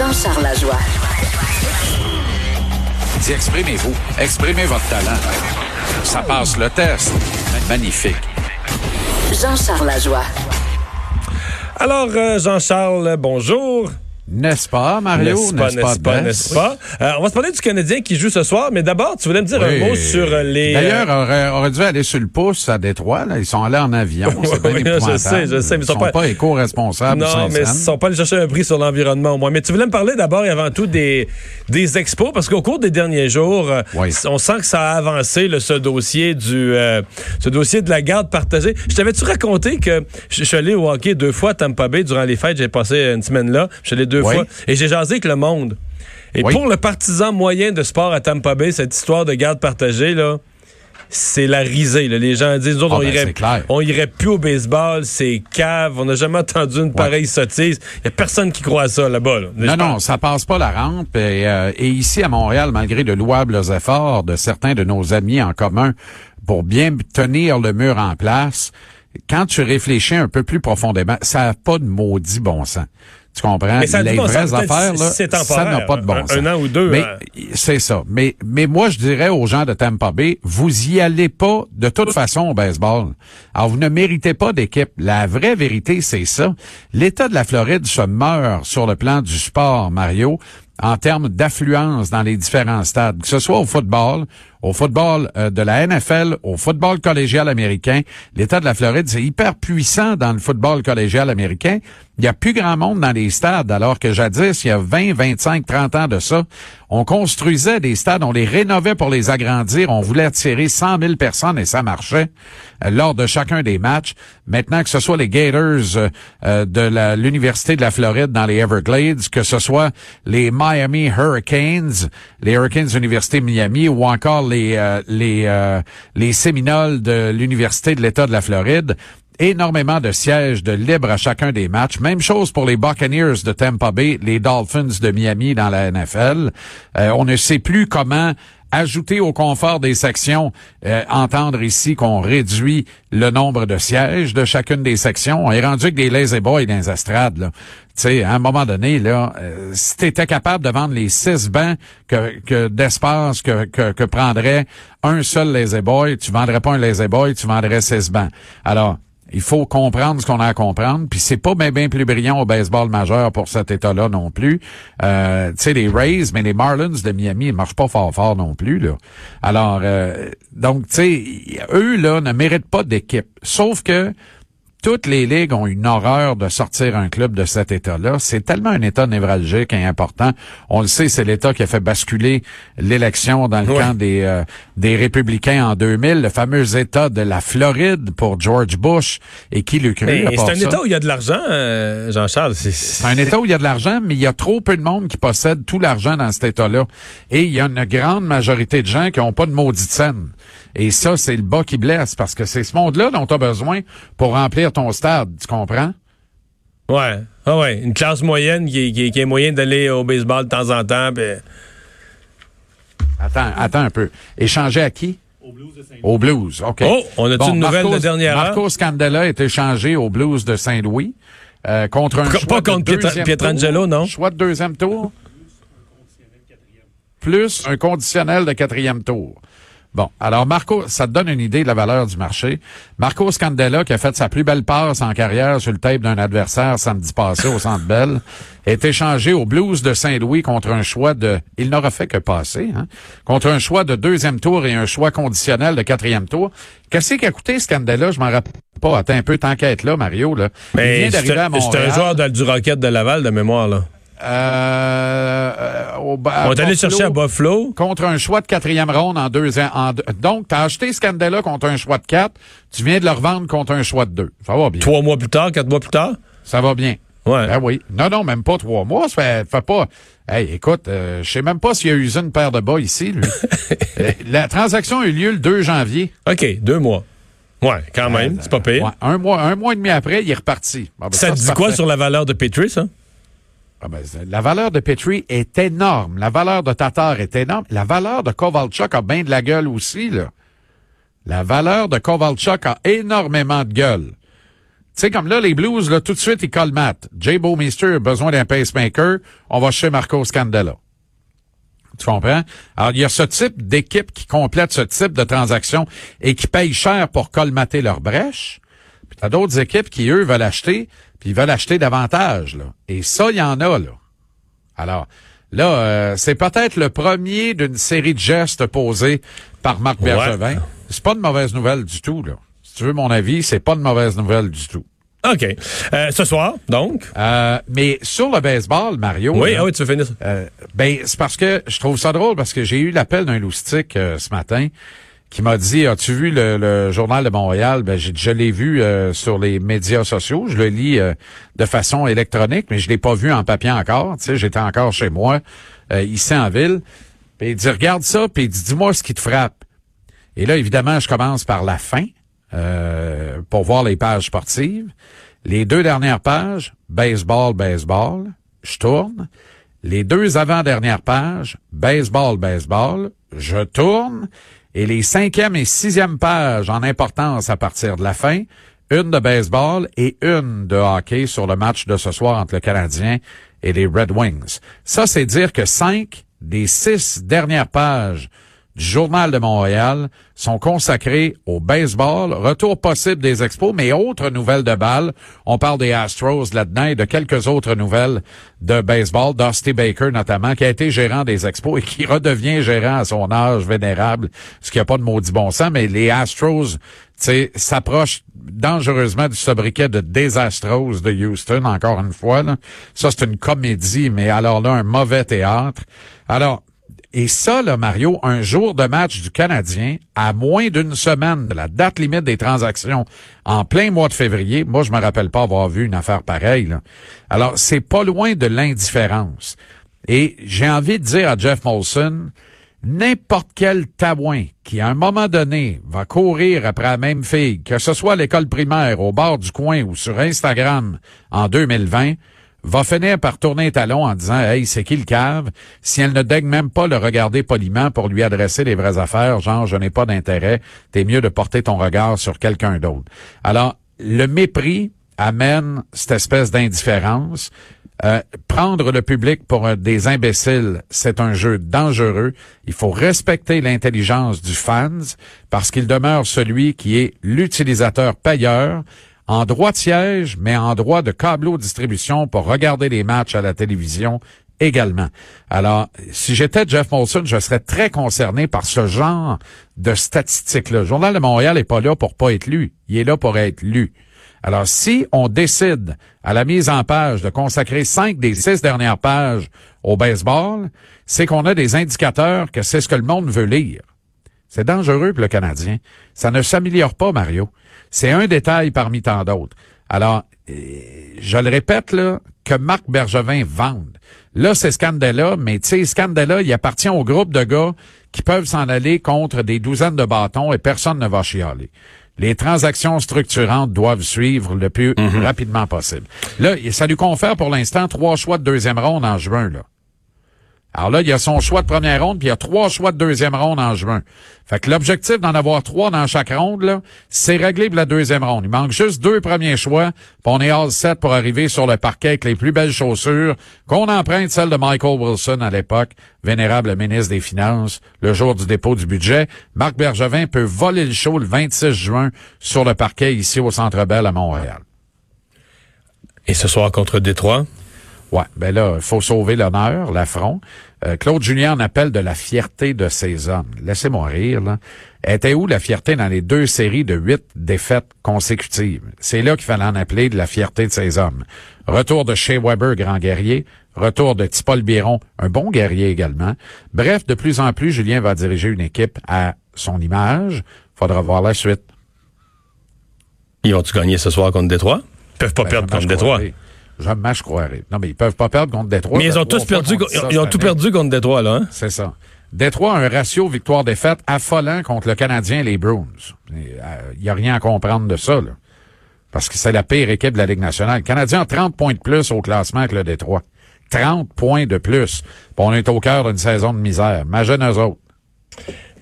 Jean-Charles Lajoie. Dis, exprimez-vous. Exprimez votre talent. Ça passe le test. Magnifique. Jean-Charles Lajoie. Alors, euh, Jean-Charles, bonjour. N'est-ce pas, Mario? N'est-ce pas, n'est-ce pas, n'est-ce pas? Euh, on va se parler du Canadien qui joue ce soir, mais d'abord, tu voulais me dire Oui. un mot sur euh, les... D'ailleurs, on aurait, aurait dû aller sur le pouce à Détroit. Là. Ils sont allés en avion. Oui, je sais, je sais, mais Ils sont sont pas- pas, éco-responsables. Non, mais ils sont pas allés chercher un prix sur l'environnement au moins. Mais tu voulais me parler d'abord et avant tout des, des expos, parce qu'au cours des derniers jours, euh, Oui. on sent que ça a avancé, ce dossier du euh, ce dossier de la garde partagée. Je t'avais-tu raconté que je je suis allé au hockey deux fois à Tampa Bay durant les fêtes, j'ai passé une semaine là, je suis allé deux Oui. fois, et j'ai jasé avec le monde. Et Oui. pour le partisan moyen de sport à Tampa Bay, cette histoire de garde partagée, là, c'est la risée. là. Les gens disent, nous autres, Ah, on, ben, irait, c'est clair. on irait plus au baseball, c'est cave, on n'a jamais entendu une pareille sottise. Il y a personne qui croit à ça là-bas. là. Non, non, ça passe pas la rampe. Et, euh, et ici, à Montréal, malgré de louables efforts de certains de nos amis en commun pour bien tenir le mur en place, quand tu réfléchis un peu plus profondément, ça n'a pas de maudit bon sens. Tu comprends? Mais ça Les bon vraies affaires, là, ça n'a pas de bon un- sens. un an ou deux, Mais hein. c'est ça. Mais, mais moi, je dirais aux gens de Tampa Bay, vous y allez pas de toute façon au baseball. Alors, vous ne méritez pas d'équipe. La vraie vérité, c'est ça. L'État de la Floride se meurt sur le plan du sport, Mario, en termes d'affluence dans les différents stades, que ce soit au football, au football euh, de la NFL, au football collégial américain. L'État de la Floride, c'est hyper puissant dans le football collégial américain. Il y a plus grand monde dans les stades, alors que jadis, il y a 20, 25, 30 ans de ça, on construisait des stades, on les rénovait pour les agrandir, on voulait attirer 100 000 personnes et ça marchait euh, lors de chacun des matchs. Maintenant, que ce soit les Gators euh, euh, de l'Université de la Floride dans les Everglades, que ce soit les Miami Hurricanes, les Hurricanes de l'Université Miami ou encore les, euh, les, euh, les de l'Université de l'État de la Floride, énormément de sièges de libre à chacun des matchs. Même chose pour les Buccaneers de Tampa Bay, les Dolphins de Miami dans la NFL. On ne sait plus comment ajouter au confort des sections, euh, entendre ici qu'on réduit le nombre de sièges de chacune des sections. On est rendu avec des lazy boys dans les estrades. Là. Tu sais, à un moment donné, là, euh, si tu étais capable de vendre les six bancs que, que d'espace que, que, que prendrait un seul lazy boy, tu vendrais pas un lazy boy, tu vendrais six bancs. Alors, il faut comprendre ce qu'on a à comprendre. Puis c'est pas bien plus brillant au baseball majeur pour cet état-là non plus. Euh, tu sais, les Rays, mais les Marlins de Miami, ils marchent pas fort fort non plus. Là. Alors, euh, donc, tu sais, eux, là, ne méritent pas d'équipe. Sauf que toutes les ligues ont une horreur de sortir un club de cet état-là. C'est tellement un état névralgique et important. On le sait, c'est l'état qui a fait basculer l'élection dans le camp des, euh, des républicains en 2000, le fameux état de la Floride pour George Bush. Et qui le cru c'est un ça? état où il y a de l'argent, euh, Jean-Charles. C'est- C'est un État où il y a de l'argent, mais il y a trop peu de monde qui possède tout l'argent dans cet État-là. Et il y a une grande majorité de gens qui n'ont pas de maudite scène. Et ça, c'est le bas qui blesse, parce que c'est ce monde-là dont tu as besoin pour remplir ton stade, tu comprends? Ouais. Ah ouais. Une classe moyenne qui, qui, qui est moyen d'aller au baseball de temps en temps. Attends, attends un peu. Échanger à qui? Au Blues, OK. Oh, on a-tu une nouvelle Marcos- de dernière heure? Marcos Candela est échangé au Blues de Saint-Louis euh, contre un Pas choix contre de Pietra- deuxième Pietrangelo, tour. non? Choix de deuxième tour. Plus un conditionnel de quatrième tour. Bon, alors Marco, ça te donne une idée de la valeur du marché. Marco Scandella, qui a fait sa plus belle passe en carrière sur le tape d'un adversaire samedi passé au Centre Bell, est échangé au Blues de Saint-Louis contre un choix de... Il n'aura fait que passer, hein? Contre un choix de deuxième tour et un choix conditionnel de quatrième tour. Qu'est-ce qui a coûté Scandella? Je m'en rappelle pas. Attends un peu, t'enquêtes là, Mario, là. Il Mais vient c'est d'arriver à c'est Montréal. un joueur de- du Rocket de Laval de mémoire, là. Euh, euh, au, à On est allé chercher à Buffalo. contre un choix de quatrième ronde en deux ans. En deux- donc, tu as acheté Scandella contre un choix de quatre. Tu viens de le revendre contre un choix de deux. Ça va bien. Trois mois plus tard, quatre mois plus tard? Ça va bien. Ouais. Ben oui. Non, non, même pas trois mois. Ça fait, fait pas. Hey, écoute, euh, je sais même pas s'il a usé une paire de bas ici, lui. Euh, La transaction a eu lieu le 2 janvier. OK, deux mois. Ouais, quand même. C'est pas pire. Ouais, un mois, un mois et demi après, il est reparti. Ah, ben, Ça te dit quoi sur la valeur de Petrie, ça? Ah ben, la valeur de Petrie est énorme. La valeur de Tatar est énorme. La valeur de Kovalchuk a bien de la gueule aussi, là. La valeur de Kovalchuk a énormément de gueule. sais, comme là, les Blues, là, tout de suite, ils colmatent. Jay Bowmeister a besoin d'un pacemaker. On va chez Marco Scandella. Tu comprends? Alors, il y a ce type d'équipe qui complète ce type de transaction et qui paye cher pour colmater leur brèche. Puis t'as d'autres équipes qui, eux, veulent acheter, puis ils veulent acheter davantage. Là. Et ça, il y en a, là. Alors, là, euh, c'est peut-être le premier d'une série de gestes posés par Marc Ouais. Bergevin. C'est pas de mauvaise nouvelle du tout, là. Si tu veux mon avis, c'est pas de mauvaise nouvelle du tout. OK. Euh, ce soir, donc? Euh, mais sur le baseball, Mario. Oui, là, ah oui, tu veux finir ça. euh, ben, c'est parce que je trouve ça drôle parce que j'ai eu l'appel d'un loustique euh, ce matin qui m'a dit As-tu vu le, le journal de Montréal? Ben, j'ai, je l'ai vu euh, sur les médias sociaux. Je le lis euh, de façon électronique, mais je l'ai pas vu en papier encore. Tu sais, j'étais encore chez moi, euh, ici en ville. Puis il dit Regarde ça, puis il dit Dis-moi ce qui te frappe. Et là, évidemment, je commence par la fin euh, pour voir les pages sportives. Les deux dernières pages, baseball, baseball, je tourne. Les deux avant-dernières pages, baseball, baseball, je tourne. Et les cinquième et sixième pages en importance à partir de la fin, une de baseball et une de hockey sur le match de ce soir entre le Canadien et les Red Wings. Ça, c'est dire que cinq des six dernières pages Journal de Montréal sont consacrés au baseball, retour possible des expos, mais autres nouvelles de balles. On parle des Astros là-dedans et de quelques autres nouvelles de baseball. Dusty Baker notamment, qui a été gérant des expos et qui redevient gérant à son âge vénérable, ce qui n'a pas de maudit bon sens, mais les Astros s'approchent dangereusement du sobriquet de désastros de Houston, encore une fois. Là. Ça, c'est une comédie, mais alors là, un mauvais théâtre. Alors, et ça, là, Mario, un jour de match du Canadien, à moins d'une semaine de la date limite des transactions, en plein mois de février, moi, je me rappelle pas avoir vu une affaire pareille. Alors, c'est pas loin de l'indifférence. Et j'ai envie de dire à Jeff Molson, n'importe quel tabouin qui, à un moment donné, va courir après la même fille, que ce soit à l'école primaire, au bord du coin ou sur Instagram en 2020, va finir par tourner un talon en disant Hey, c'est qui le cave? Si elle ne daigne même pas le regarder poliment pour lui adresser les vraies affaires, genre je n'ai pas d'intérêt, t'es mieux de porter ton regard sur quelqu'un d'autre. Alors, le mépris amène cette espèce d'indifférence. Euh, prendre le public pour des imbéciles, c'est un jeu dangereux. Il faut respecter l'intelligence du fans parce qu'il demeure celui qui est l'utilisateur payeur en droit de siège, mais en droit de câbleau distribution pour regarder les matchs à la télévision également. Alors, si j'étais Jeff Molson, je serais très concerné par ce genre de statistiques-là. Le Journal de Montréal n'est pas là pour pas être lu. Il est là pour être lu. Alors, si on décide à la mise en page de consacrer cinq des six dernières pages au baseball, c'est qu'on a des indicateurs que c'est ce que le monde veut lire. C'est dangereux pour le Canadien. Ça ne s'améliore pas, Mario. C'est un détail parmi tant d'autres. Alors, euh, je le répète, là, que Marc Bergevin vende. Là, c'est Scandella, mais tu sais, Scandella, il appartient au groupe de gars qui peuvent s'en aller contre des douzaines de bâtons et personne ne va chialer. Les transactions structurantes doivent suivre le plus rapidement possible. Là, ça lui confère pour l'instant trois choix de deuxième ronde en juin, là. Alors là, il y a son choix de première ronde, puis il y a trois choix de deuxième ronde en juin. Fait que l'objectif d'en avoir trois dans chaque ronde, c'est réglé pour la deuxième ronde. Il manque juste deux premiers choix, puis on est all set pour arriver sur le parquet avec les plus belles chaussures, qu'on emprunte celle de Michael Wilson à l'époque, vénérable ministre des Finances, le jour du dépôt du budget. Marc Bergevin peut voler le show le 26 juin sur le parquet ici au Centre Bell à Montréal. Et ce soir contre Détroit? Ouais, ben là, il faut sauver l'honneur, l'affront. Euh, Claude Julien en appelle de la fierté de ces hommes. Laissez-moi rire, là. Était où la fierté dans les deux séries de huit défaites consécutives? C'est là qu'il fallait en appeler de la fierté de ces hommes. Retour de Shea Weber, grand guerrier. Retour de Tipol Biron, un bon guerrier également. Bref, de plus en plus, Julien va diriger une équipe à son image. Faudra voir la suite. Ils ont-tu gagné ce soir contre Détroit? Ils peuvent pas Ben, perdre contre Détroit. Jamais je croirais. Non, mais ils peuvent pas perdre contre Détroit. Mais ils ont tous perdu, ils ont tout perdu contre Détroit, là, hein? C'est ça. Détroit a un ratio victoire-défaite affolant contre le Canadien et les Bruins. Il n'y a rien à comprendre de ça, là. Parce que c'est la pire équipe de la Ligue nationale. Le Canadien a 30 points de plus au classement que le Détroit. 30 points de plus. Puis on est au cœur d'une saison de misère. Imagine eux autres.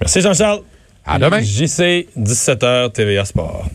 Merci Jean-Charles. À demain. JC, 17h, TVA Sport.